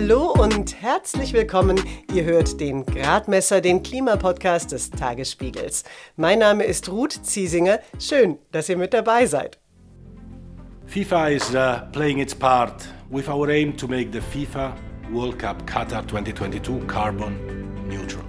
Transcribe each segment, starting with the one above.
Hallo und herzlich willkommen. Ihr hört den Gradmesser, den Klimapodcast des Tagesspiegels. Mein Name ist Ruth Ziesinger. Schön, dass ihr mit dabei seid. FIFA is uh, playing its part with our aim to make the FIFA World Cup Qatar 2022 carbon neutral.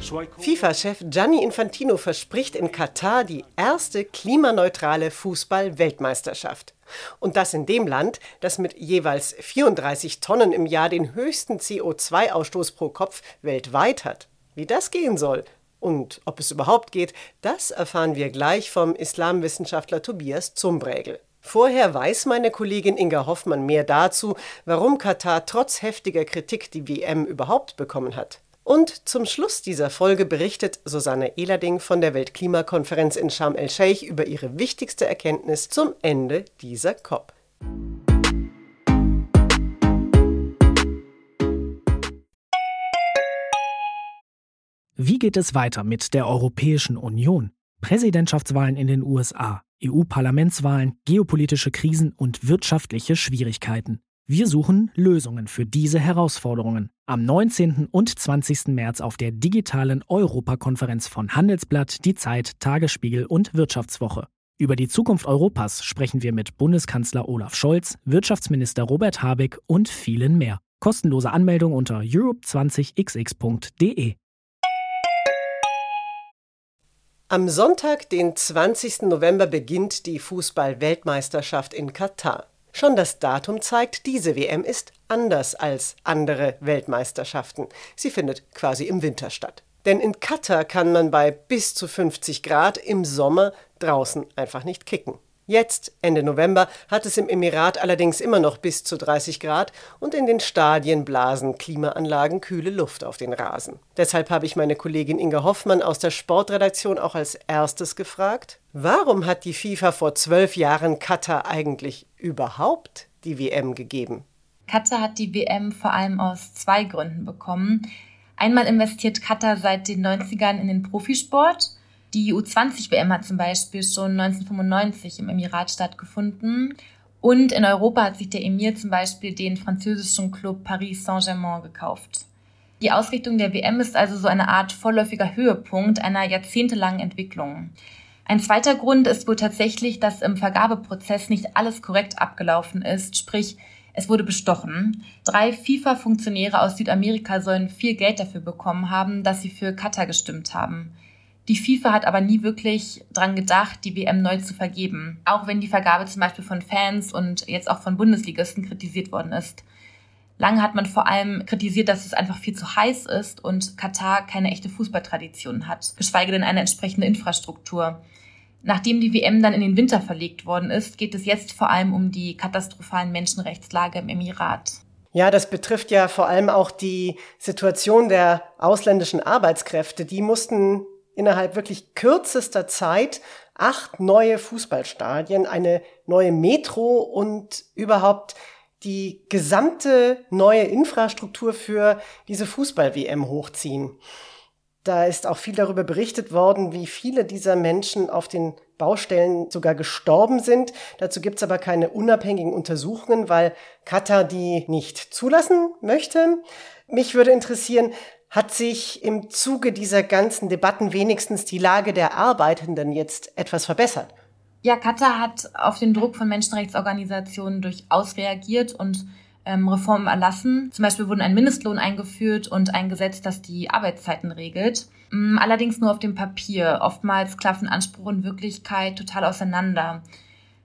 FIFA-Chef Gianni Infantino verspricht in Katar die erste klimaneutrale Fußball-Weltmeisterschaft. Und das in dem Land, das mit jeweils 34 Tonnen im Jahr den höchsten CO2-Ausstoß pro Kopf weltweit hat. Wie das gehen soll und ob es überhaupt geht, das erfahren wir gleich vom Islamwissenschaftler Tobias Zumbrägel. Vorher weiß meine Kollegin Inga Hoffmann mehr dazu, warum Katar trotz heftiger Kritik die WM überhaupt bekommen hat. Und zum Schluss dieser Folge berichtet Susanne Ehlerding von der Weltklimakonferenz in Sharm el-Sheikh über ihre wichtigste Erkenntnis zum Ende dieser COP. Wie geht es weiter mit der Europäischen Union? Präsidentschaftswahlen in den USA, EU-Parlamentswahlen, geopolitische Krisen und wirtschaftliche Schwierigkeiten. Wir suchen Lösungen für diese Herausforderungen. Am 19. und 20. März auf der digitalen Europakonferenz von Handelsblatt, Die Zeit, Tagesspiegel und Wirtschaftswoche. Über die Zukunft Europas sprechen wir mit Bundeskanzler Olaf Scholz, Wirtschaftsminister Robert Habeck und vielen mehr. Kostenlose Anmeldung unter europe20xx.de. Am Sonntag, den 20. November, beginnt die Fußball-Weltmeisterschaft in Katar. Schon das Datum zeigt, diese WM ist anders als andere Weltmeisterschaften. Sie findet quasi im Winter statt. Denn in Katar kann man bei bis zu 50 Grad im Sommer draußen einfach nicht kicken. Jetzt, Ende November, hat es im Emirat allerdings immer noch bis zu 30 Grad und in den Stadien blasen Klimaanlagen kühle Luft auf den Rasen. Deshalb habe ich meine Kollegin Inga Hoffmann aus der Sportredaktion auch als erstes gefragt, warum hat die FIFA vor zwölf Jahren Katar eigentlich überhaupt die WM gegeben? Katar hat die WM vor allem aus zwei Gründen bekommen. Einmal investiert Katar seit den 90ern in den Profisport – die U20-WM hat zum Beispiel schon 1995 im Emirat stattgefunden. Und in Europa hat sich der Emir zum Beispiel den französischen Club Paris Saint-Germain gekauft. Die Ausrichtung der WM ist also so eine Art vorläufiger Höhepunkt einer jahrzehntelangen Entwicklung. Ein zweiter Grund ist wohl tatsächlich, dass im Vergabeprozess nicht alles korrekt abgelaufen ist, sprich es wurde bestochen. Drei FIFA-Funktionäre aus Südamerika sollen viel Geld dafür bekommen haben, dass sie für Katar gestimmt haben. Die FIFA hat aber nie wirklich dran gedacht, die WM neu zu vergeben. Auch wenn die Vergabe zum Beispiel von Fans und jetzt auch von Bundesligisten kritisiert worden ist. Lange hat man vor allem kritisiert, dass es einfach viel zu heiß ist und Katar keine echte Fußballtradition hat, geschweige denn eine entsprechende Infrastruktur. Nachdem die WM dann in den Winter verlegt worden ist, geht es jetzt vor allem um die katastrophalen Menschenrechtslage im Emirat. Ja, das betrifft ja vor allem auch die Situation der ausländischen Arbeitskräfte. Die mussten innerhalb wirklich kürzester Zeit acht neue Fußballstadien, eine neue Metro und überhaupt die gesamte neue Infrastruktur für diese Fußball-WM hochziehen. Da ist auch viel darüber berichtet worden, wie viele dieser Menschen auf den Baustellen sogar gestorben sind. Dazu gibt's aber keine unabhängigen Untersuchungen, weil Katar die nicht zulassen möchte. Mich würde interessieren, hat sich im Zuge dieser ganzen Debatten wenigstens die Lage der Arbeitenden jetzt etwas verbessert? Ja, Katar hat auf den Druck von Menschenrechtsorganisationen durchaus reagiert und ähm, Reformen erlassen. Zum Beispiel wurden ein Mindestlohn eingeführt und ein Gesetz, das die Arbeitszeiten regelt. Mm, allerdings nur auf dem Papier. Oftmals klaffen Anspruch und Wirklichkeit total auseinander.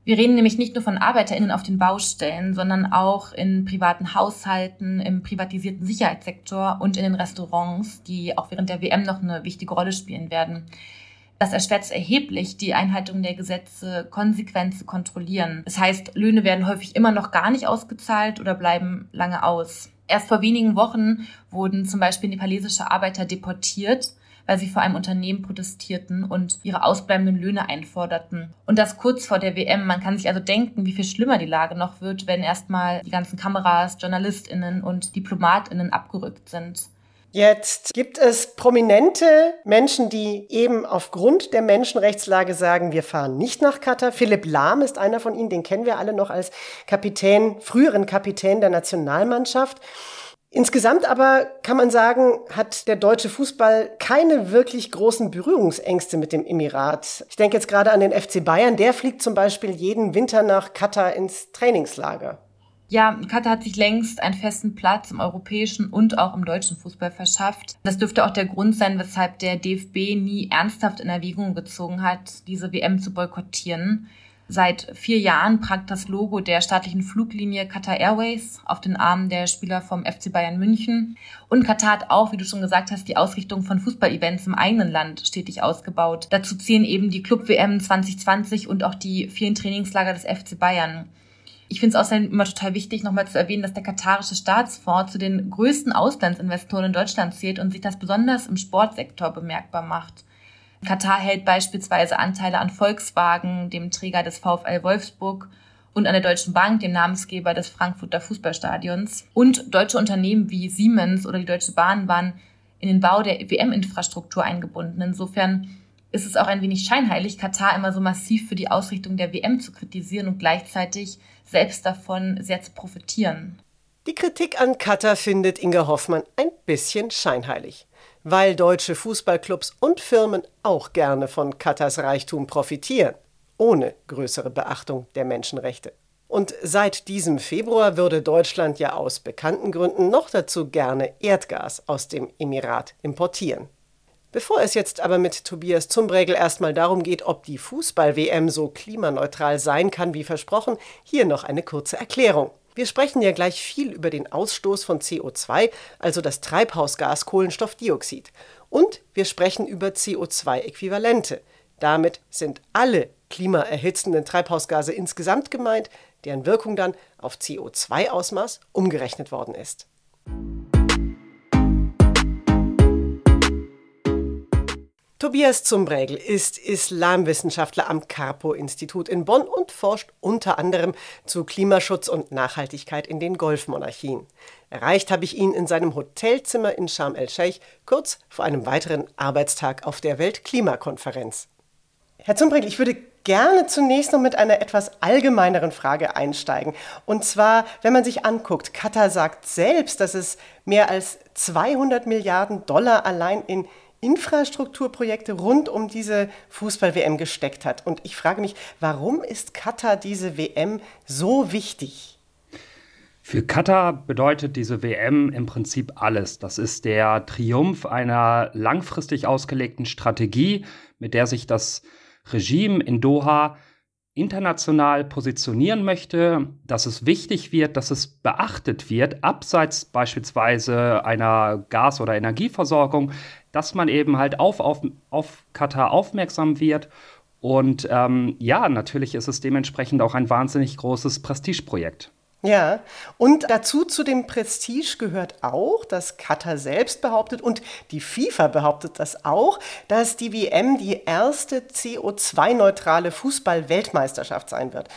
Wir reden nämlich nicht nur von ArbeiterInnen auf den Baustellen, sondern auch in privaten Haushalten, im privatisierten Sicherheitssektor und in den Restaurants, die auch während der WM noch eine wichtige Rolle spielen werden. Das erschwert erheblich, die Einhaltung der Gesetze konsequent zu kontrollieren. Das heißt, Löhne werden häufig immer noch gar nicht ausgezahlt oder bleiben lange aus. Erst vor wenigen Wochen wurden zum Beispiel nepalesische Arbeiter deportiert, weil sie vor einem Unternehmen protestierten und ihre ausbleibenden Löhne einforderten. Und das kurz vor der WM. Man kann sich also denken, wie viel schlimmer die Lage noch wird, wenn erstmal die ganzen Kameras, JournalistInnen und DiplomatInnen abgerückt sind. Jetzt gibt es prominente Menschen, die eben aufgrund der Menschenrechtslage sagen, wir fahren nicht nach Katar. Philipp Lahm ist einer von ihnen, den kennen wir alle noch als Kapitän, früheren Kapitän der Nationalmannschaft. Insgesamt aber kann man sagen, hat der deutsche Fußball keine wirklich großen Berührungsängste mit dem Emirat. Ich denke jetzt gerade an den FC Bayern. Der fliegt zum Beispiel jeden Winter nach Katar ins Trainingslager. Ja, Katar hat sich längst einen festen Platz im europäischen und auch im deutschen Fußball verschafft. Das dürfte auch der Grund sein, weshalb der DFB nie ernsthaft in Erwägung gezogen hat, diese WM zu boykottieren. Seit vier Jahren prangt das Logo der staatlichen Fluglinie Qatar Airways auf den Armen der Spieler vom FC Bayern München. Und Katar hat auch, wie du schon gesagt hast, die Ausrichtung von Fußballevents im eigenen Land stetig ausgebaut. Dazu zählen eben die Club-WM 2020 und auch die vielen Trainingslager des FC Bayern. Ich finde es außerdem immer total wichtig, nochmal zu erwähnen, dass der katarische Staatsfonds zu den größten Auslandsinvestoren in Deutschland zählt und sich das besonders im Sportsektor bemerkbar macht. Katar hält beispielsweise Anteile an Volkswagen, dem Träger des VfL Wolfsburg, und an der Deutschen Bank, dem Namensgeber des Frankfurter Fußballstadions. Und deutsche Unternehmen wie Siemens oder die Deutsche Bahn waren in den Bau der WM-Infrastruktur eingebunden. Insofern ist es auch ein wenig scheinheilig, Katar immer so massiv für die Ausrichtung der WM zu kritisieren und gleichzeitig selbst davon sehr zu profitieren. Die Kritik an Katar findet Inge Hoffmann ein bisschen scheinheilig weil deutsche Fußballclubs und Firmen auch gerne von Katars Reichtum profitieren, ohne größere Beachtung der Menschenrechte. Und seit diesem Februar würde Deutschland ja aus bekannten Gründen noch dazu gerne Erdgas aus dem Emirat importieren. Bevor es jetzt aber mit Tobias Zumbregel erstmal darum geht, ob die Fußball-WM so klimaneutral sein kann wie versprochen, hier noch eine kurze Erklärung. Wir sprechen ja gleich viel über den Ausstoß von CO2, also das Treibhausgas Kohlenstoffdioxid. Und wir sprechen über CO2-Äquivalente. Damit sind alle klimaerhitzenden Treibhausgase insgesamt gemeint, deren Wirkung dann auf CO2-Ausmaß umgerechnet worden ist. Tobias Zumbregel ist Islamwissenschaftler am Carpo-Institut in Bonn und forscht unter anderem zu Klimaschutz und Nachhaltigkeit in den Golfmonarchien. Erreicht habe ich ihn in seinem Hotelzimmer in Sharm el-Sheikh kurz vor einem weiteren Arbeitstag auf der Weltklimakonferenz. Herr Zumbregel, ich würde gerne zunächst noch mit einer etwas allgemeineren Frage einsteigen. Und zwar, wenn man sich anguckt, Katar sagt selbst, dass es mehr als 200 Milliarden Dollar allein in Infrastrukturprojekte rund um diese Fußball-WM gesteckt hat. Und ich frage mich, warum ist Katar diese WM so wichtig? Für Katar bedeutet diese WM im Prinzip alles. Das ist der Triumph einer langfristig ausgelegten Strategie, mit der sich das Regime in Doha international positionieren möchte, dass es wichtig wird, dass es beachtet wird, abseits beispielsweise einer Gas- oder Energieversorgung, dass man eben halt auf, auf, auf Katar aufmerksam wird. Und ähm, ja, natürlich ist es dementsprechend auch ein wahnsinnig großes Prestigeprojekt. Ja, und dazu zu dem Prestige gehört auch, dass Katar selbst behauptet und die FIFA behauptet das auch, dass die WM die erste CO2-neutrale Fußball-Weltmeisterschaft sein wird.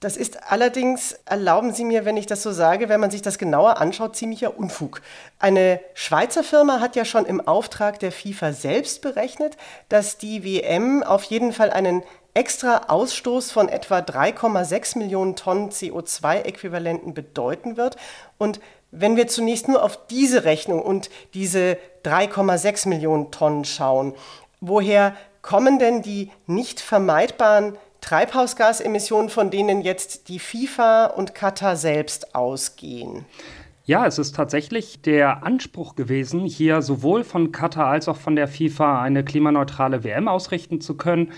Das ist allerdings, erlauben Sie mir, wenn ich das so sage, wenn man sich das genauer anschaut, ziemlicher Unfug. Eine Schweizer Firma hat ja schon im Auftrag der FIFA selbst berechnet, dass die WM auf jeden Fall einen extra Ausstoß von etwa 3,6 Millionen Tonnen CO2-Äquivalenten bedeuten wird. Und wenn wir zunächst nur auf diese Rechnung und diese 3,6 Millionen Tonnen schauen, woher kommen denn die nicht vermeidbaren Treibhausgasemissionen, von denen jetzt die FIFA und Katar selbst ausgehen? Ja, es ist tatsächlich der Anspruch gewesen, hier sowohl von Katar als auch von der FIFA eine klimaneutrale WM ausrichten zu können.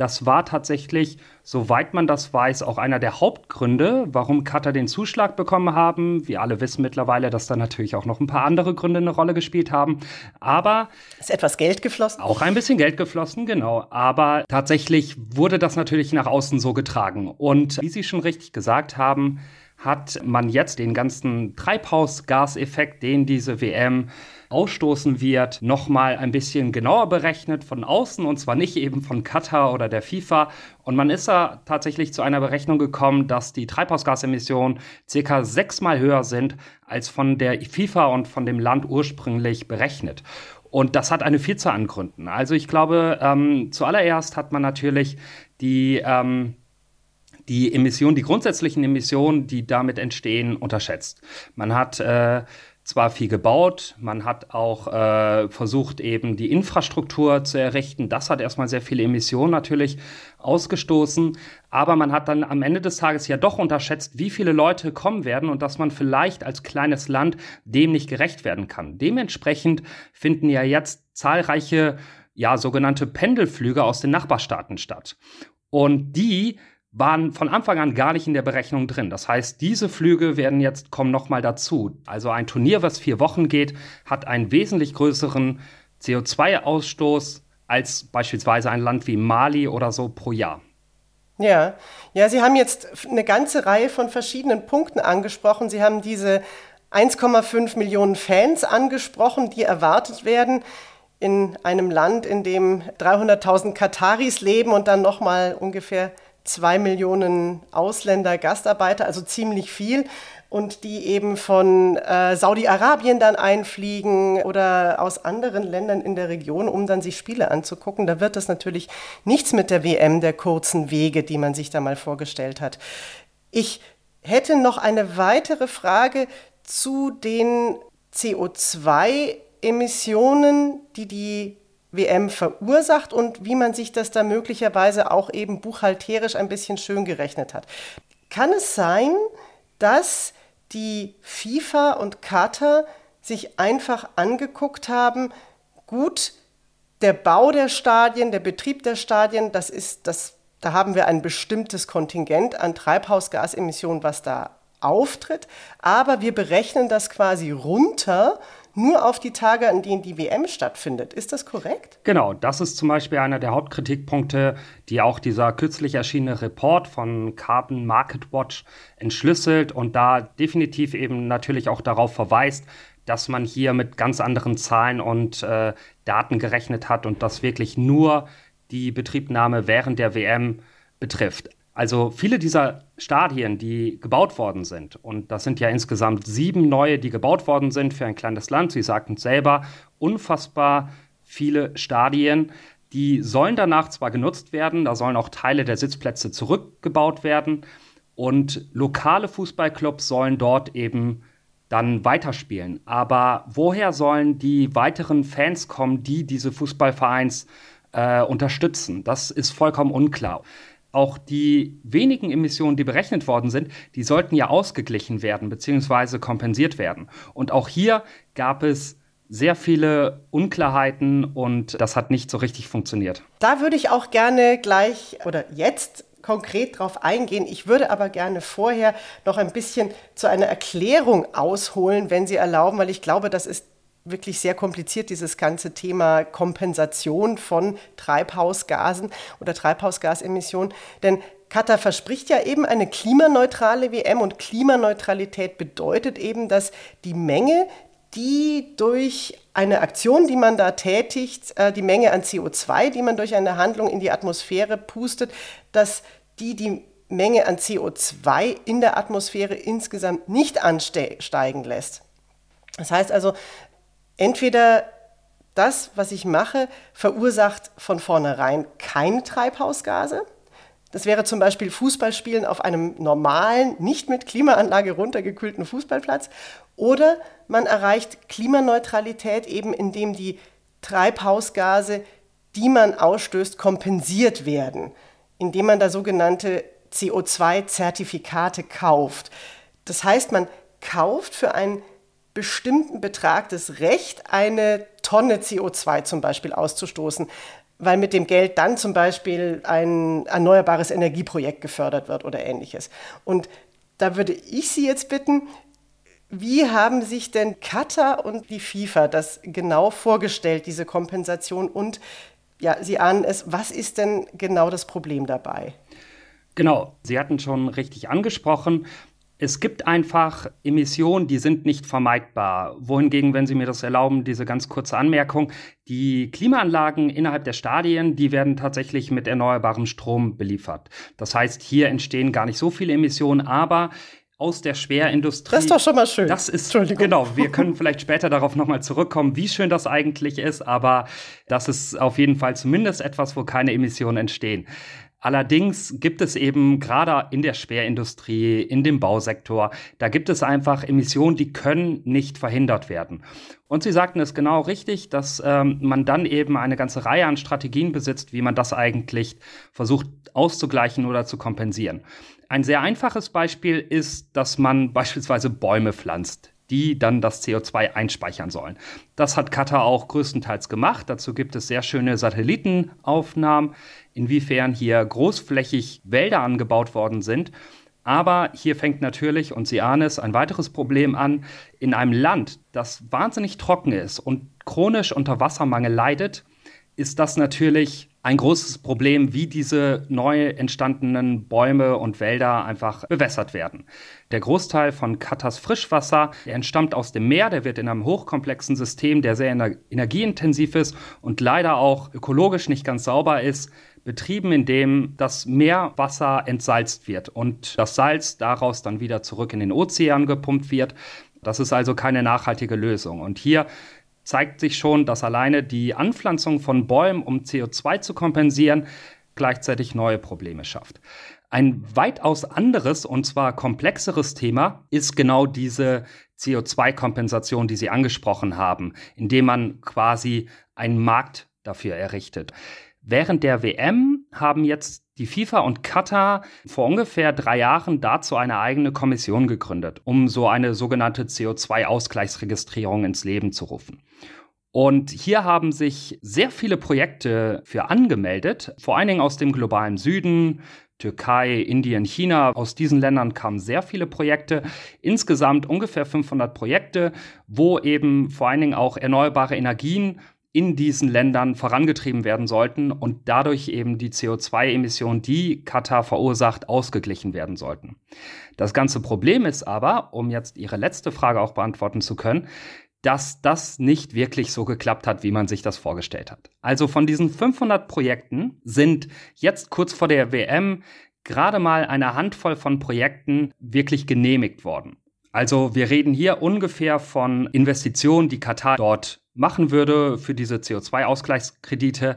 Das war tatsächlich, soweit man das weiß, auch einer der Hauptgründe, warum Katar den Zuschlag bekommen haben. Wir alle wissen mittlerweile, dass da natürlich auch noch ein paar andere Gründe eine Rolle gespielt haben. Aber ist etwas Geld geflossen? Auch ein bisschen Geld geflossen, genau. Aber tatsächlich wurde das natürlich nach außen so getragen. Und wie Sie schon richtig gesagt haben, hat man jetzt den ganzen Treibhausgaseffekt, den diese WM ausstoßen wird, nochmal ein bisschen genauer berechnet von außen und zwar nicht eben von Katar oder der FIFA. Und man ist da tatsächlich zu einer Berechnung gekommen, dass die Treibhausgasemissionen circa sechsmal höher sind als von der FIFA und von dem Land ursprünglich berechnet. Und das hat eine Vielzahl an Gründen. Also ich glaube, ähm, zuallererst hat man natürlich die, ähm, die Emissionen, die grundsätzlichen Emissionen, die damit entstehen, unterschätzt. Man hat äh, zwar viel gebaut, man hat auch äh, versucht, eben die Infrastruktur zu errichten. Das hat erstmal sehr viele Emissionen natürlich ausgestoßen, aber man hat dann am Ende des Tages ja doch unterschätzt, wie viele Leute kommen werden und dass man vielleicht als kleines Land dem nicht gerecht werden kann. Dementsprechend finden ja jetzt zahlreiche ja sogenannte Pendelflüge aus den Nachbarstaaten statt. Und die waren von Anfang an gar nicht in der Berechnung drin. Das heißt, diese Flüge werden jetzt kommen noch mal dazu. Also ein Turnier, was vier Wochen geht, hat einen wesentlich größeren CO2-Ausstoß als beispielsweise ein Land wie Mali oder so pro Jahr. Ja, ja, Sie haben jetzt eine ganze Reihe von verschiedenen Punkten angesprochen. Sie haben diese 1,5 Millionen Fans angesprochen, die erwartet werden in einem Land, in dem 300.000 Kataris leben und dann noch mal ungefähr zwei Millionen Ausländer, Gastarbeiter, also ziemlich viel. Und die eben von äh, Saudi-Arabien dann einfliegen oder aus anderen Ländern in der Region, um dann sich Spiele anzugucken. Da wird es natürlich nichts mit der WM der kurzen Wege, die man sich da mal vorgestellt hat. Ich hätte noch eine weitere Frage zu den CO2-Emissionen, die die WM verursacht und wie man sich das da möglicherweise auch eben buchhalterisch ein bisschen schön gerechnet hat. Kann es sein, dass die FIFA und Katar sich einfach angeguckt haben, gut, der Bau der Stadien, der Betrieb der Stadien, das ist das da haben wir ein bestimmtes Kontingent an Treibhausgasemissionen, was da auftritt, aber wir berechnen das quasi runter nur auf die Tage, an denen die WM stattfindet. Ist das korrekt? Genau, das ist zum Beispiel einer der Hauptkritikpunkte, die auch dieser kürzlich erschienene Report von Carbon Market Watch entschlüsselt und da definitiv eben natürlich auch darauf verweist, dass man hier mit ganz anderen Zahlen und äh, Daten gerechnet hat und das wirklich nur die Betriebnahme während der WM betrifft. Also viele dieser Stadien, die gebaut worden sind, und das sind ja insgesamt sieben neue, die gebaut worden sind für ein kleines Land, Sie sagten selber, unfassbar viele Stadien, die sollen danach zwar genutzt werden, da sollen auch Teile der Sitzplätze zurückgebaut werden und lokale Fußballclubs sollen dort eben dann weiterspielen. Aber woher sollen die weiteren Fans kommen, die diese Fußballvereins äh, unterstützen? Das ist vollkommen unklar auch die wenigen Emissionen, die berechnet worden sind, die sollten ja ausgeglichen werden bzw. kompensiert werden. Und auch hier gab es sehr viele Unklarheiten und das hat nicht so richtig funktioniert. Da würde ich auch gerne gleich oder jetzt konkret drauf eingehen. Ich würde aber gerne vorher noch ein bisschen zu einer Erklärung ausholen, wenn Sie erlauben, weil ich glaube, das ist wirklich sehr kompliziert, dieses ganze Thema Kompensation von Treibhausgasen oder Treibhausgasemissionen. Denn Katar verspricht ja eben eine klimaneutrale WM und Klimaneutralität bedeutet eben, dass die Menge, die durch eine Aktion, die man da tätigt, äh, die Menge an CO2, die man durch eine Handlung in die Atmosphäre pustet, dass die die Menge an CO2 in der Atmosphäre insgesamt nicht ansteigen lässt. Das heißt also, entweder das, was ich mache, verursacht von vornherein keine Treibhausgase. Das wäre zum Beispiel Fußballspielen auf einem normalen, nicht mit Klimaanlage runtergekühlten Fußballplatz. Oder man erreicht Klimaneutralität eben, indem die Treibhausgase, die man ausstößt, kompensiert werden, indem man da sogenannte CO2-Zertifikate kauft. Das heißt, man kauft für einen bestimmten Betrag das Recht, eine Tonne CO2 zum Beispiel auszustoßen, weil mit dem Geld dann zum Beispiel ein erneuerbares Energieprojekt gefördert wird oder ähnliches. Und da würde ich Sie jetzt bitten, wie haben sich denn Katar und die FIFA das genau vorgestellt, diese Kompensation? Und ja, Sie ahnen es, was ist denn genau das Problem dabei? Genau, Sie hatten schon richtig angesprochen. Es gibt einfach Emissionen, die sind nicht vermeidbar. Wohingegen, wenn Sie mir das erlauben, diese ganz kurze Anmerkung, die Klimaanlagen innerhalb der Stadien, die werden tatsächlich mit erneuerbarem Strom beliefert. Das heißt, hier entstehen gar nicht so viele Emissionen, aber aus der Schwerindustrie. Das ist doch schon mal schön. Das ist, genau, wir können vielleicht später darauf nochmal zurückkommen, wie schön das eigentlich ist, aber das ist auf jeden Fall zumindest etwas, wo keine Emissionen entstehen. Allerdings gibt es eben gerade in der Schwerindustrie, in dem Bausektor, da gibt es einfach Emissionen, die können nicht verhindert werden. Und Sie sagten es genau richtig, dass ähm, man dann eben eine ganze Reihe an Strategien besitzt, wie man das eigentlich versucht auszugleichen oder zu kompensieren. Ein sehr einfaches Beispiel ist, dass man beispielsweise Bäume pflanzt die dann das CO2 einspeichern sollen. Das hat Katar auch größtenteils gemacht. Dazu gibt es sehr schöne Satellitenaufnahmen, inwiefern hier großflächig Wälder angebaut worden sind. Aber hier fängt natürlich, und Sie ahnen es, ein weiteres Problem an. In einem Land, das wahnsinnig trocken ist und chronisch unter Wassermangel leidet, ist das natürlich ein großes Problem, wie diese neu entstandenen Bäume und Wälder einfach bewässert werden. Der Großteil von Katars Frischwasser, entstammt aus dem Meer, der wird in einem hochkomplexen System, der sehr energieintensiv ist und leider auch ökologisch nicht ganz sauber ist, betrieben, indem das Meerwasser entsalzt wird und das Salz daraus dann wieder zurück in den Ozean gepumpt wird. Das ist also keine nachhaltige Lösung. Und hier zeigt sich schon, dass alleine die Anpflanzung von Bäumen, um CO2 zu kompensieren, gleichzeitig neue Probleme schafft. Ein weitaus anderes und zwar komplexeres Thema ist genau diese CO2-Kompensation, die Sie angesprochen haben, indem man quasi einen Markt dafür errichtet. Während der WM haben jetzt die FIFA und Katar vor ungefähr drei Jahren dazu eine eigene Kommission gegründet, um so eine sogenannte CO2-Ausgleichsregistrierung ins Leben zu rufen. Und hier haben sich sehr viele Projekte für angemeldet, vor allen Dingen aus dem globalen Süden, Türkei, Indien, China. Aus diesen Ländern kamen sehr viele Projekte. Insgesamt ungefähr 500 Projekte, wo eben vor allen Dingen auch erneuerbare Energien in diesen Ländern vorangetrieben werden sollten und dadurch eben die CO2-Emissionen, die Katar verursacht, ausgeglichen werden sollten. Das ganze Problem ist aber, um jetzt Ihre letzte Frage auch beantworten zu können, dass das nicht wirklich so geklappt hat, wie man sich das vorgestellt hat. Also von diesen 500 Projekten sind jetzt kurz vor der WM gerade mal eine Handvoll von Projekten wirklich genehmigt worden. Also wir reden hier ungefähr von Investitionen, die Katar dort machen würde für diese CO2-Ausgleichskredite,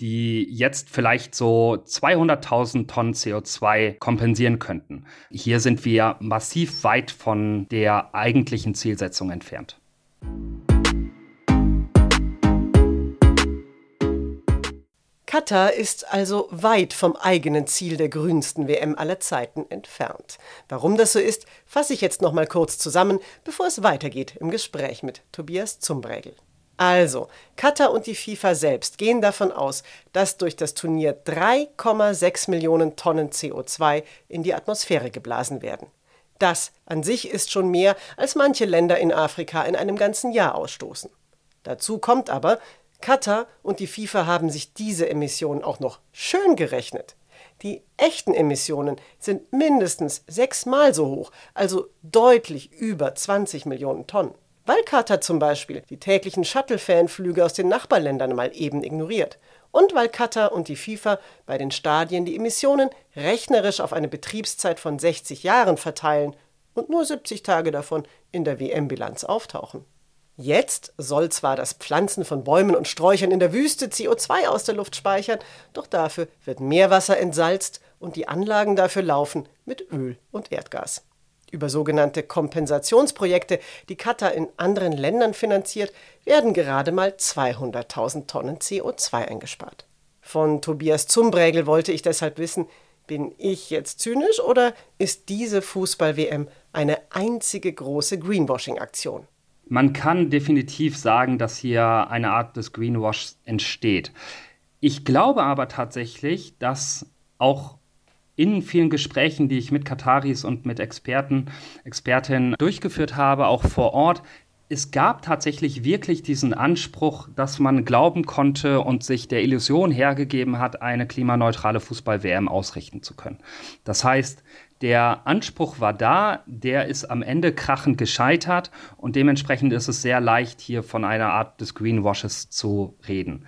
die jetzt vielleicht so 200.000 Tonnen CO2 kompensieren könnten. Hier sind wir massiv weit von der eigentlichen Zielsetzung entfernt. Katar ist also weit vom eigenen Ziel der grünsten WM aller Zeiten entfernt. Warum das so ist, fasse ich jetzt noch mal kurz zusammen, bevor es weitergeht im Gespräch mit Tobias Zumbregel. Also, Katar und die FIFA selbst gehen davon aus, dass durch das Turnier 3,6 Millionen Tonnen CO2 in die Atmosphäre geblasen werden. Das an sich ist schon mehr, als manche Länder in Afrika in einem ganzen Jahr ausstoßen. Dazu kommt aber, Katar und die FIFA haben sich diese Emissionen auch noch schön gerechnet. Die echten Emissionen sind mindestens sechsmal so hoch, also deutlich über 20 Millionen Tonnen. Weil Katar zum Beispiel die täglichen Shuttle-Fanflüge aus den Nachbarländern mal eben ignoriert. Und weil Katar und die FIFA bei den Stadien die Emissionen rechnerisch auf eine Betriebszeit von 60 Jahren verteilen und nur 70 Tage davon in der WM-Bilanz auftauchen. Jetzt soll zwar das Pflanzen von Bäumen und Sträuchern in der Wüste CO2 aus der Luft speichern, doch dafür wird Meerwasser entsalzt und die Anlagen dafür laufen mit Öl und Erdgas. Über sogenannte Kompensationsprojekte, die Katar in anderen Ländern finanziert, werden gerade mal 200.000 Tonnen CO2 eingespart. Von Tobias Zumbrägel wollte ich deshalb wissen, bin ich jetzt zynisch oder ist diese Fußball-WM eine einzige große Greenwashing-Aktion? Man kann definitiv sagen, dass hier eine Art des Greenwash entsteht. Ich glaube aber tatsächlich, dass auch in vielen Gesprächen, die ich mit Kataris und mit Experten, Expertinnen durchgeführt habe, auch vor Ort, es gab tatsächlich wirklich diesen Anspruch, dass man glauben konnte und sich der Illusion hergegeben hat, eine klimaneutrale Fußball-WM ausrichten zu können. Das heißt, der Anspruch war da, der ist am Ende krachend gescheitert und dementsprechend ist es sehr leicht, hier von einer Art des Greenwashes zu reden.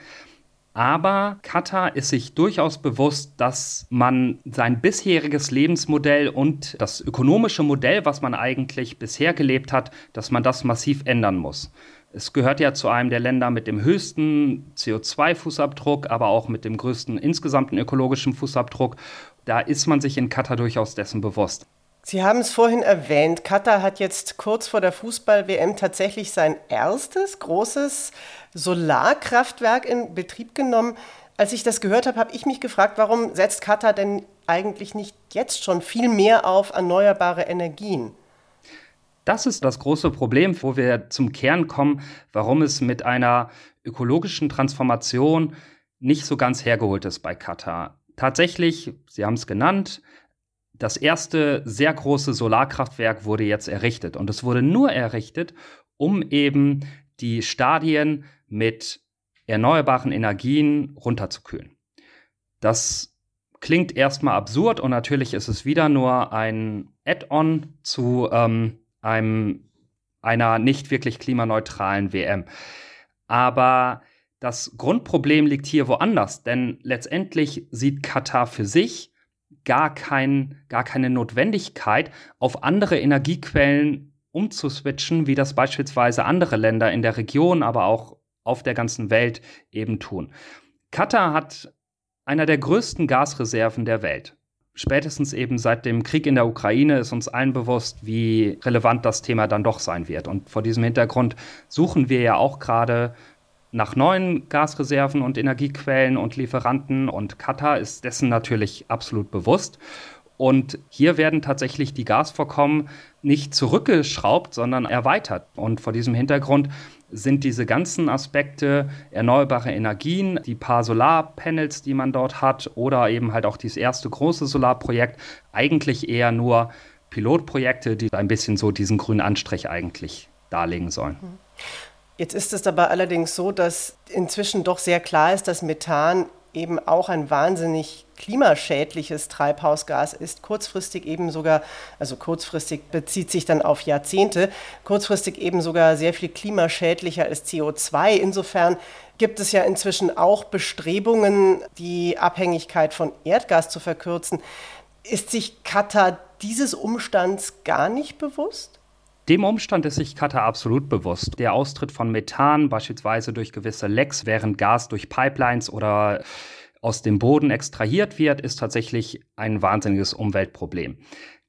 Aber Katar ist sich durchaus bewusst, dass man sein bisheriges Lebensmodell und das ökonomische Modell, was man eigentlich bisher gelebt hat, dass man das massiv ändern muss. Es gehört ja zu einem der Länder mit dem höchsten CO2-Fußabdruck, aber auch mit dem größten insgesamten ökologischen Fußabdruck. Da ist man sich in Katar durchaus dessen bewusst. Sie haben es vorhin erwähnt, Katar hat jetzt kurz vor der Fußball-WM tatsächlich sein erstes großes Solarkraftwerk in Betrieb genommen. Als ich das gehört habe, habe ich mich gefragt, warum setzt Katar denn eigentlich nicht jetzt schon viel mehr auf erneuerbare Energien? Das ist das große Problem, wo wir zum Kern kommen, warum es mit einer ökologischen Transformation nicht so ganz hergeholt ist bei Katar. Tatsächlich, Sie haben es genannt, das erste sehr große Solarkraftwerk wurde jetzt errichtet. Und es wurde nur errichtet, um eben die Stadien mit erneuerbaren Energien runterzukühlen. Das klingt erstmal absurd und natürlich ist es wieder nur ein Add-on zu ähm, einem, einer nicht wirklich klimaneutralen WM. Aber das Grundproblem liegt hier woanders, denn letztendlich sieht Katar für sich gar, kein, gar keine Notwendigkeit, auf andere Energiequellen umzuswitchen, wie das beispielsweise andere Länder in der Region, aber auch auf der ganzen Welt eben tun. Katar hat einer der größten Gasreserven der Welt. Spätestens eben seit dem Krieg in der Ukraine ist uns allen bewusst, wie relevant das Thema dann doch sein wird. Und vor diesem Hintergrund suchen wir ja auch gerade nach neuen Gasreserven und Energiequellen und Lieferanten und Katar ist dessen natürlich absolut bewusst. Und hier werden tatsächlich die Gasvorkommen nicht zurückgeschraubt, sondern erweitert. Und vor diesem Hintergrund sind diese ganzen Aspekte erneuerbare Energien, die paar Solarpanels, die man dort hat, oder eben halt auch dieses erste große Solarprojekt, eigentlich eher nur Pilotprojekte, die ein bisschen so diesen grünen Anstrich eigentlich darlegen sollen. Mhm. Jetzt ist es aber allerdings so, dass inzwischen doch sehr klar ist, dass Methan eben auch ein wahnsinnig klimaschädliches Treibhausgas ist, kurzfristig eben sogar, also kurzfristig bezieht sich dann auf Jahrzehnte, kurzfristig eben sogar sehr viel klimaschädlicher als CO2. Insofern gibt es ja inzwischen auch Bestrebungen, die Abhängigkeit von Erdgas zu verkürzen. Ist sich Katar dieses Umstands gar nicht bewusst? Dem Umstand ist sich Katar absolut bewusst. Der Austritt von Methan, beispielsweise durch gewisse Lecks, während Gas durch Pipelines oder aus dem Boden extrahiert wird, ist tatsächlich ein wahnsinniges Umweltproblem.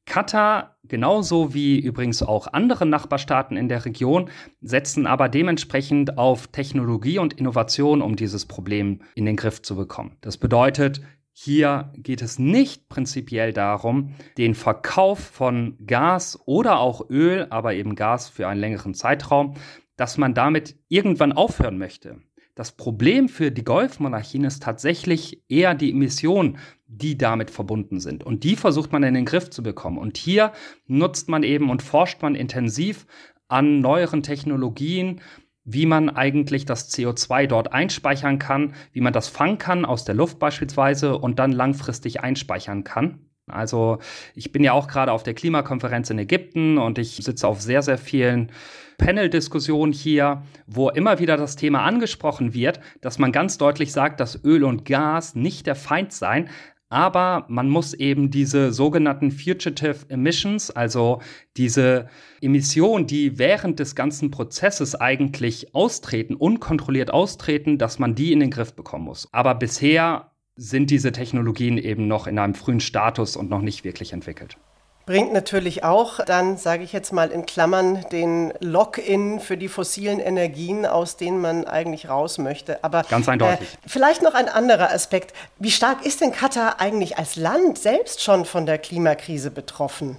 Katar, genauso wie übrigens auch andere Nachbarstaaten in der Region, setzen aber dementsprechend auf Technologie und Innovation, um dieses Problem in den Griff zu bekommen. Das bedeutet, hier geht es nicht prinzipiell darum, den Verkauf von Gas oder auch Öl, aber eben Gas für einen längeren Zeitraum, dass man damit irgendwann aufhören möchte. Das Problem für die Golfmonarchien ist tatsächlich eher die Emissionen, die damit verbunden sind. Und die versucht man in den Griff zu bekommen. Und hier nutzt man eben und forscht man intensiv an neueren Technologien, wie man eigentlich das CO2 dort einspeichern kann, wie man das fangen kann aus der Luft beispielsweise und dann langfristig einspeichern kann. Also ich bin ja auch gerade auf der Klimakonferenz in Ägypten und ich sitze auf sehr, sehr vielen Panel-Diskussionen hier, wo immer wieder das Thema angesprochen wird, dass man ganz deutlich sagt, dass Öl und Gas nicht der Feind seien, aber man muss eben diese sogenannten Fugitive Emissions, also diese Emissionen, die während des ganzen Prozesses eigentlich austreten, unkontrolliert austreten, dass man die in den Griff bekommen muss. Aber bisher sind diese Technologien eben noch in einem frühen Status und noch nicht wirklich entwickelt. Bringt natürlich auch dann, sage ich jetzt mal in Klammern, den Lock-in für die fossilen Energien, aus denen man eigentlich raus möchte. Aber ganz eindeutig. Äh, vielleicht noch ein anderer Aspekt. Wie stark ist denn Katar eigentlich als Land selbst schon von der Klimakrise betroffen?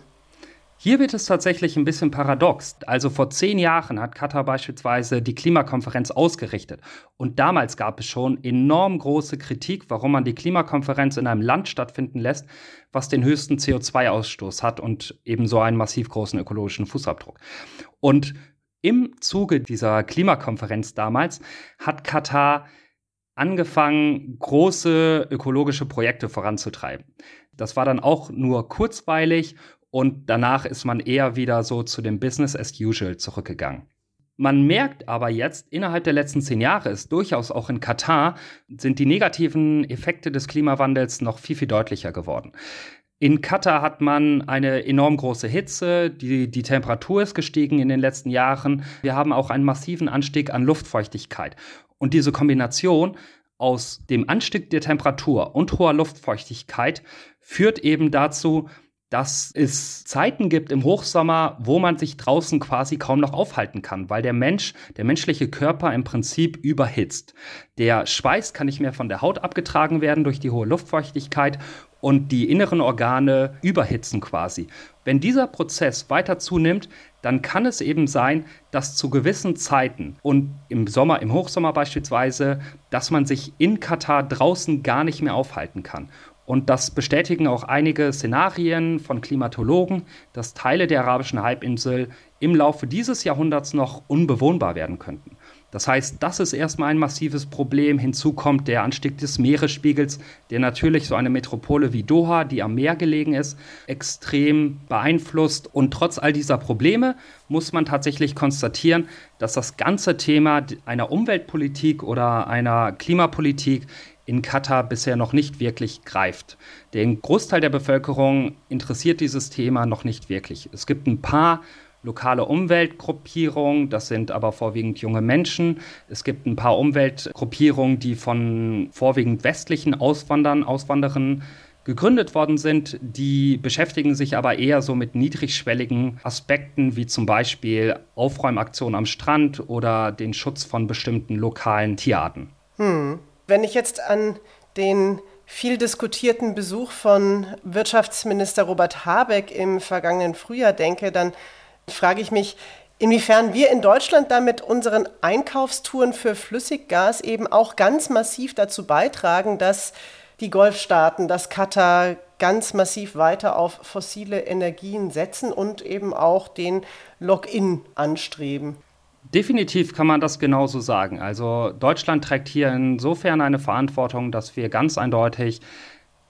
Hier wird es tatsächlich ein bisschen paradox. Also vor zehn Jahren hat Katar beispielsweise die Klimakonferenz ausgerichtet. Und damals gab es schon enorm große Kritik, warum man die Klimakonferenz in einem Land stattfinden lässt, was den höchsten CO2-Ausstoß hat und ebenso einen massiv großen ökologischen Fußabdruck. Und Im Zuge dieser Klimakonferenz damals hat Katar angefangen, große ökologische Projekte voranzutreiben. Das war dann auch nur kurzweilig und danach ist man eher wieder so zu dem Business as usual zurückgegangen. Man merkt aber jetzt, innerhalb der letzten zehn Jahre ist durchaus auch in Katar, sind die negativen Effekte des Klimawandels noch viel, viel deutlicher geworden. In Katar hat man eine enorm große Hitze, die, die Temperatur ist gestiegen in den letzten Jahren. Wir haben auch einen massiven Anstieg an Luftfeuchtigkeit. Und diese Kombination aus dem Anstieg der Temperatur und hoher Luftfeuchtigkeit führt eben dazu, dass es Zeiten gibt im Hochsommer, wo man sich draußen quasi kaum noch aufhalten kann, weil der Mensch, der menschliche Körper im Prinzip überhitzt. Der Schweiß kann nicht mehr von der Haut abgetragen werden durch die hohe Luftfeuchtigkeit und die inneren Organe überhitzen quasi. Wenn dieser Prozess weiter zunimmt, dann kann es eben sein, dass zu gewissen Zeiten und im Sommer, im Hochsommer beispielsweise, dass man sich in Katar draußen gar nicht mehr aufhalten kann. Und das bestätigen auch einige Szenarien von Klimatologen, dass Teile der arabischen Halbinsel im Laufe dieses Jahrhunderts noch unbewohnbar werden könnten. Das heißt, das ist erstmal ein massives Problem. Hinzu kommt der Anstieg des Meeresspiegels, der natürlich so eine Metropole wie Doha, die am Meer gelegen ist, extrem beeinflusst. Und trotz all dieser Probleme muss man tatsächlich konstatieren, dass das ganze Thema einer Umweltpolitik oder einer Klimapolitik in Katar bisher noch nicht wirklich greift. Den Großteil der Bevölkerung interessiert dieses Thema noch nicht wirklich. Es gibt ein paar lokale Umweltgruppierungen, das sind aber vorwiegend junge Menschen. Es gibt ein paar Umweltgruppierungen, die von vorwiegend westlichen Auswandern, Auswanderern gegründet worden sind, die beschäftigen sich aber eher so mit niedrigschwelligen Aspekten wie zum Beispiel Aufräumaktionen am Strand oder den Schutz von bestimmten lokalen Tierarten. Hm. Wenn ich jetzt an den viel diskutierten Besuch von Wirtschaftsminister Robert Habeck im vergangenen Frühjahr denke, dann frage ich mich, inwiefern wir in Deutschland damit unseren Einkaufstouren für Flüssiggas eben auch ganz massiv dazu beitragen, dass die Golfstaaten, dass Katar ganz massiv weiter auf fossile Energien setzen und eben auch den Login anstreben. Definitiv kann man das genauso sagen. Also Deutschland trägt hier insofern eine Verantwortung, dass wir ganz eindeutig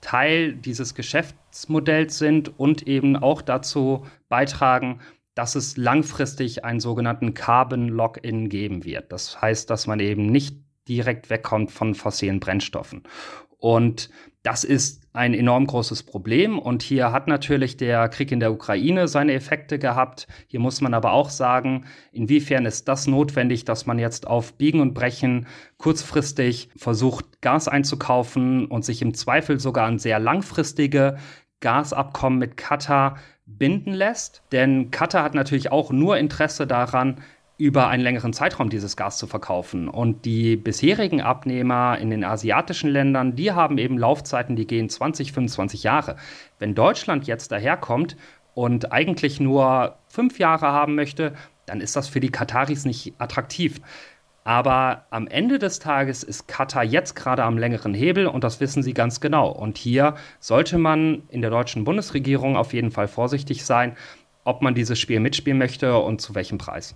Teil dieses Geschäftsmodells sind und eben auch dazu beitragen, dass es langfristig einen sogenannten Carbon Lock-in geben wird. Das heißt, dass man eben nicht direkt wegkommt von fossilen Brennstoffen. Und das ist ein enorm großes Problem. Und hier hat natürlich der Krieg in der Ukraine seine Effekte gehabt. Hier muss man aber auch sagen, inwiefern ist das notwendig, dass man jetzt auf Biegen und Brechen kurzfristig versucht, Gas einzukaufen und sich im Zweifel sogar an sehr langfristige Gasabkommen mit Katar binden lässt. Denn Katar hat natürlich auch nur Interesse daran, über einen längeren Zeitraum dieses Gas zu verkaufen. Und die bisherigen Abnehmer in den asiatischen Ländern, die haben eben Laufzeiten, die gehen 20, 25 Jahre. Wenn Deutschland jetzt daherkommt und eigentlich nur fünf Jahre haben möchte, dann ist das für die Kataris nicht attraktiv. Aber am Ende des Tages ist Katar jetzt gerade am längeren Hebel und das wissen sie ganz genau. Und hier sollte man in der deutschen Bundesregierung auf jeden Fall vorsichtig sein, ob man dieses Spiel mitspielen möchte und zu welchem Preis.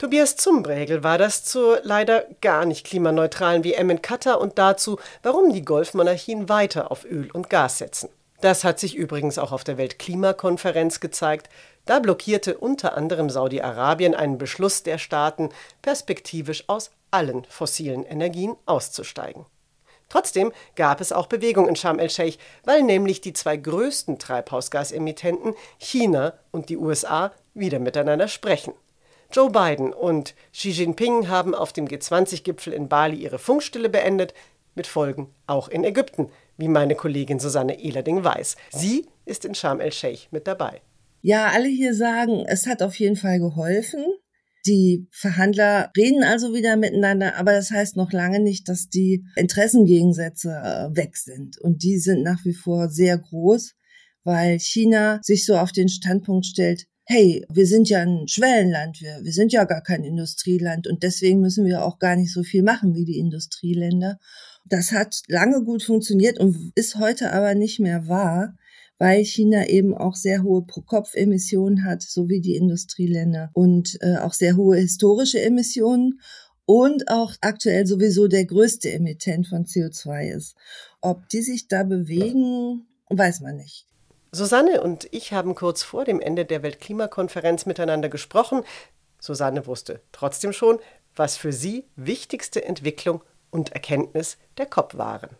Tobias Zumbregel war das zur leider gar nicht klimaneutralen WM in Katar und dazu, warum die Golfmonarchien weiter auf Öl und Gas setzen. Das hat sich übrigens auch auf der Weltklimakonferenz gezeigt. Da blockierte unter anderem Saudi-Arabien einen Beschluss der Staaten, perspektivisch aus allen fossilen Energien auszusteigen. Trotzdem gab es auch Bewegung in Sharm el-Sheikh, weil nämlich die zwei größten Treibhausgasemittenten, China und die USA, wieder miteinander sprechen. Joe Biden und Xi Jinping haben auf dem G20-Gipfel in Bali ihre Funkstille beendet, mit Folgen auch in Ägypten, wie meine Kollegin Susanne Ehlerding weiß. Sie ist in Sharm el-Sheikh mit dabei. Ja, alle hier sagen, es hat auf jeden Fall geholfen. Die Verhandler reden also wieder miteinander, aber das heißt noch lange nicht, dass die Interessengegensätze äh, weg sind. Und die sind nach wie vor sehr groß, weil China sich so auf den Standpunkt stellt, hey, wir sind ja ein Schwellenland, wir, wir sind ja gar kein Industrieland und deswegen müssen wir auch gar nicht so viel machen wie die Industrieländer. Das hat lange gut funktioniert und ist heute aber nicht mehr wahr, weil China eben auch sehr hohe Pro-Kopf-Emissionen hat, so wie die Industrieländer und äh, auch sehr hohe historische Emissionen und auch aktuell sowieso der größte Emittent von CO2 ist. Ob die sich da bewegen, weiß man nicht. Susanne und ich haben kurz vor dem Ende der Weltklimakonferenz miteinander gesprochen. Susanne wusste trotzdem schon, was für sie wichtigste Entwicklung und Erkenntnis der COP waren.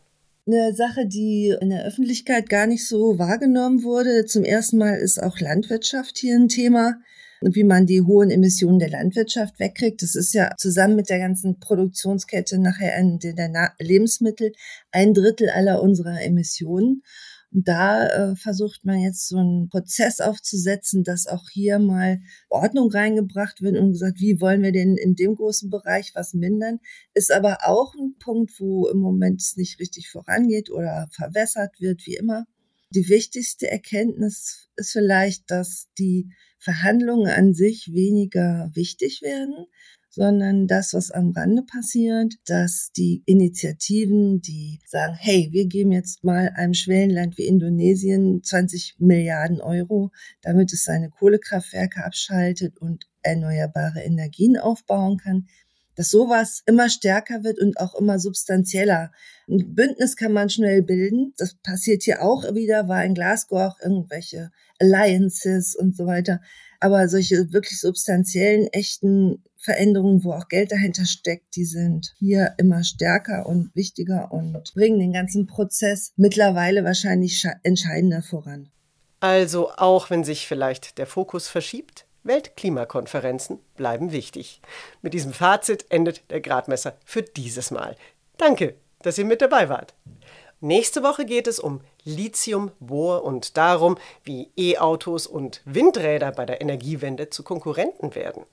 Eine Sache, die in der Öffentlichkeit gar nicht so wahrgenommen wurde. Zum ersten Mal ist auch Landwirtschaft hier ein Thema wie man die hohen Emissionen der Landwirtschaft wegkriegt. Das ist ja zusammen mit der ganzen Produktionskette nachher in der Lebensmittel ein Drittel aller unserer Emissionen. Und da äh, versucht man jetzt so einen Prozess aufzusetzen, dass auch hier mal Ordnung reingebracht wird und gesagt, wie wollen wir denn in dem großen Bereich was mindern? Ist aber auch ein Punkt, wo im Moment es nicht richtig vorangeht oder verwässert wird, wie immer. Die wichtigste Erkenntnis ist vielleicht, dass die Verhandlungen an sich weniger wichtig werden, sondern das, was am Rande passiert, dass die Initiativen, die sagen, hey, wir geben jetzt mal einem Schwellenland wie Indonesien 20 Milliarden Euro, damit es seine Kohlekraftwerke abschaltet und erneuerbare Energien aufbauen kann, dass sowas immer stärker wird und auch immer substanzieller. Ein Bündnis kann man schnell bilden. Das passiert hier auch wieder, war in Glasgow auch irgendwelche Alliances und so weiter. Aber solche wirklich substanziellen, echten Veränderungen, wo auch Geld dahinter steckt, die sind hier immer stärker und wichtiger und bringen den ganzen Prozess mittlerweile wahrscheinlich entscheidender voran. Also auch wenn sich vielleicht der Fokus verschiebt, Weltklimakonferenzen bleiben wichtig. Mit diesem Fazit endet der Gradmesser für dieses Mal. Danke, dass ihr mit dabei wart. Nächste Woche geht es um Lithium, Bohr und darum, wie E-Autos und Windräder bei der Energiewende zu Konkurrenten werden.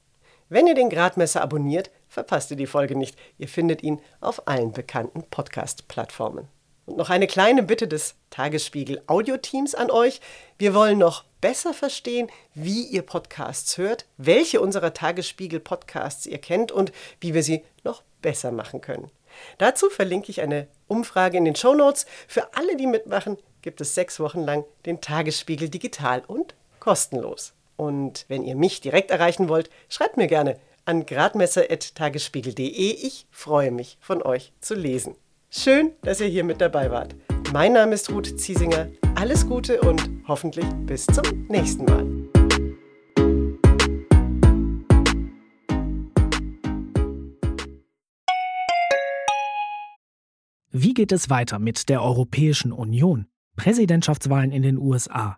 Wenn ihr den Gradmesser abonniert, verpasst ihr die Folge nicht. Ihr findet ihn auf allen bekannten Podcast-Plattformen. Und noch eine kleine Bitte des Tagesspiegel Audio-Teams an euch. Wir wollen noch besser verstehen, wie ihr Podcasts hört, welche unserer Tagesspiegel Podcasts ihr kennt und wie wir sie noch besser machen können. Dazu verlinke ich eine Umfrage in den Show Notes. Für alle, die mitmachen, gibt es sechs Wochen lang den Tagesspiegel digital und kostenlos. Und wenn ihr mich direkt erreichen wollt, schreibt mir gerne an gradmesser.tagesspiegel.de. Ich freue mich, von euch zu lesen. Schön, dass ihr hier mit dabei wart. Mein Name ist Ruth Ziesinger. Alles Gute und hoffentlich bis zum nächsten Mal. Wie geht es weiter mit der Europäischen Union? Präsidentschaftswahlen in den USA,